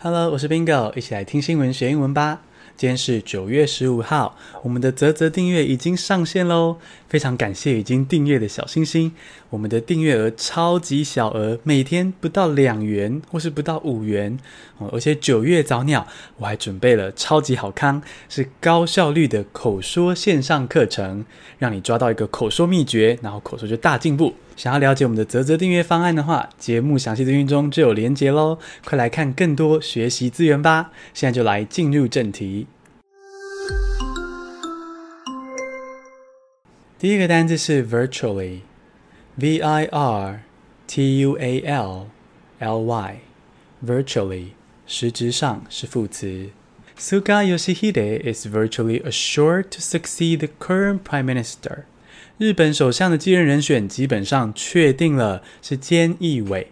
Hello，我是 Bingo，一起来听新闻学英文吧。今天是九月十五号，我们的泽泽订阅已经上线喽！非常感谢已经订阅的小星星，我们的订阅额超级小额，每天不到两元或是不到五元哦。而且九月早鸟，我还准备了超级好康，是高效率的口说线上课程，让你抓到一个口说秘诀，然后口说就大进步。想要了解我们的泽泽订阅方案的话，节目详细资讯中就有连结喽，快来看更多学习资源吧！现在就来进入正题。第一个单字是 virtually，V-I-R-T-U-A-L-L-Y，virtually，实质上是副词。Suga Yoshihide is virtually assured to succeed the current prime minister. 日本首相的继任人选基本上确定了，是菅义伟。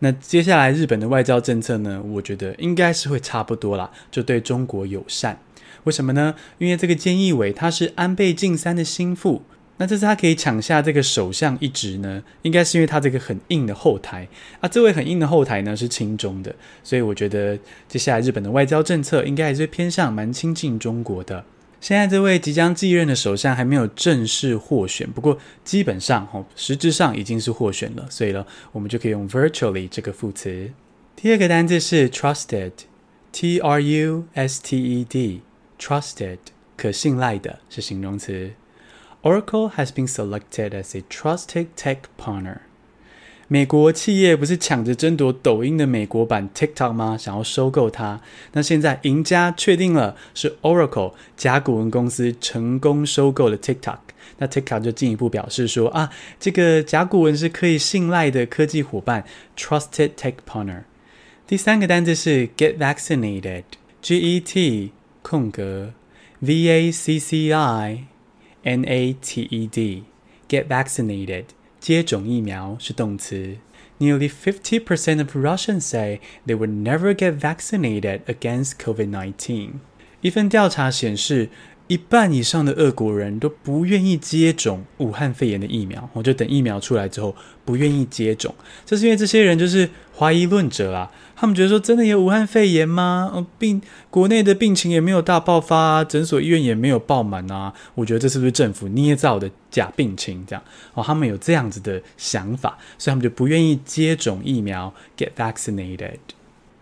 那接下来日本的外交政策呢？我觉得应该是会差不多啦，就对中国友善。为什么呢？因为这个菅义伟他是安倍晋三的心腹，那这次他可以抢下这个首相一职呢，应该是因为他这个很硬的后台啊。这位很硬的后台呢是亲中的，所以我觉得接下来日本的外交政策应该还是偏向蛮亲近中国的。现在这位即将继任的首相还没有正式获选，不过基本上哦，实质上已经是获选了，所以呢，我们就可以用 virtually 这个副词。第二个单字是 trusted，T R U S T E D，trusted 可信赖的是形容词。Oracle has been selected as a trusted tech partner。美国企业不是抢着争夺抖音的美国版 TikTok 吗？想要收购它。那现在赢家确定了，是 Oracle 甲骨文公司成功收购了 TikTok。那 TikTok 就进一步表示说啊，这个甲骨文是可以信赖的科技伙伴，Trusted Tech Partner。第三个单字是 Get Vaccinated，G E T 空格 V A C C I N A T E D，Get Vaccinated。接种疫苗是动词。Nearly fifty percent of Russians say they would never get vaccinated against COVID-19。一份调查显示， 一半以上的俄国人都不愿意接种武汉肺炎的疫苗，我就等疫苗出来之后不愿意接种，这是因为这些人就是怀疑论者啊，他们觉得说真的有武汉肺炎吗？哦，病国内的病情也没有大爆发啊，诊所医院也没有爆满啊，我觉得这是不是政府捏造的假病情？这样哦，他们有这样子的想法，所以他们就不愿意接种疫苗，get vaccinated。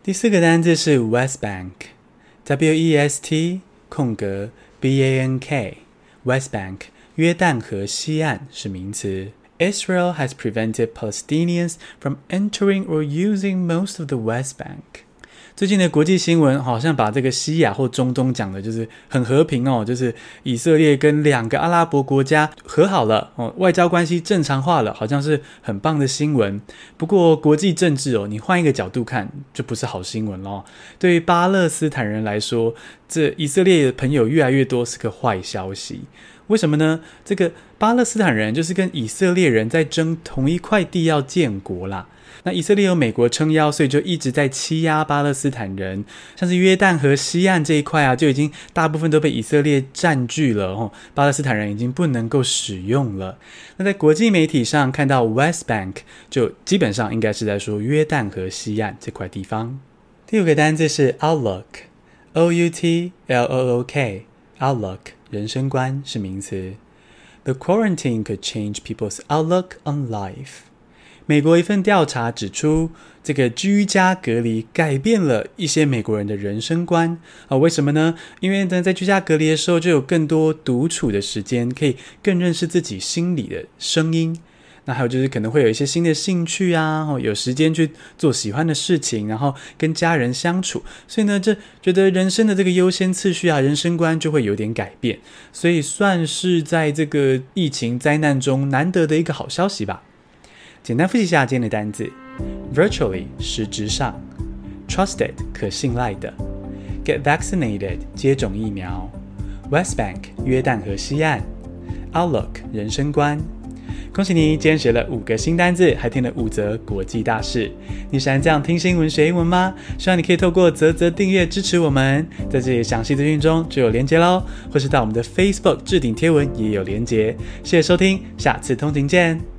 第四个单字是 West Bank，W E S T 空格。B A N K West Bank 约旦河西岸是名词。Israel has prevented Palestinians from entering or using most of the West Bank。 最近的国际新闻好像把这个西亚或中东讲的就是很和平哦，就是以色列跟两个阿拉伯国家和好了哦，外交关系正常化了，好像是很棒的新闻。不过国际政治哦，你换一个角度看，就不是好新闻咯。对于巴勒斯坦人来说，这以色列的朋友越来越多是个坏消息。为什么呢？这个巴勒斯坦人就是跟以色列人在争同一块地要建国啦。那以色列有美国撑腰，所以就一直在欺压巴勒斯坦人。像是约旦河西岸这一块啊，就已经大部分都被以色列占据了哦，巴勒斯坦人已经不能够使用了。那在国际媒体上看到 West Bank，就基本上应该是在说约旦河西岸这块地方。第五个单字是 Outlook，O U T L O O K，Outlook 人生观是名词。The quarantine could change people's outlook on life. 美国一份调查指出，这个居家隔离改变了一些美国人的人生观啊。为什么呢？因为呢，在居家隔离的时候，就有更多独处的时间，可以更认识自己心里的声音。那还有就是可能会有一些新的兴趣啊，有时间去做喜欢的事情，然后跟家人相处。所以呢，这觉得人生的这个优先次序啊，人生观就会有点改变。所以算是在这个疫情灾难中难得的一个好消息吧。简单复习一下今天的单字：virtually 实质上，trusted 可信赖的，get vaccinated 接种疫苗，West Bank 约旦河西岸，outlook 人生观。恭喜你，今天学了五个新单字，还听了五则国际大事。你喜欢这样听新闻学英文吗？希望你可以透过啧啧订阅支持我们，在这里详细资讯中就有连接喽，或是到我们的 Facebook 置顶贴文也有连接。谢谢收听，下次通勤见。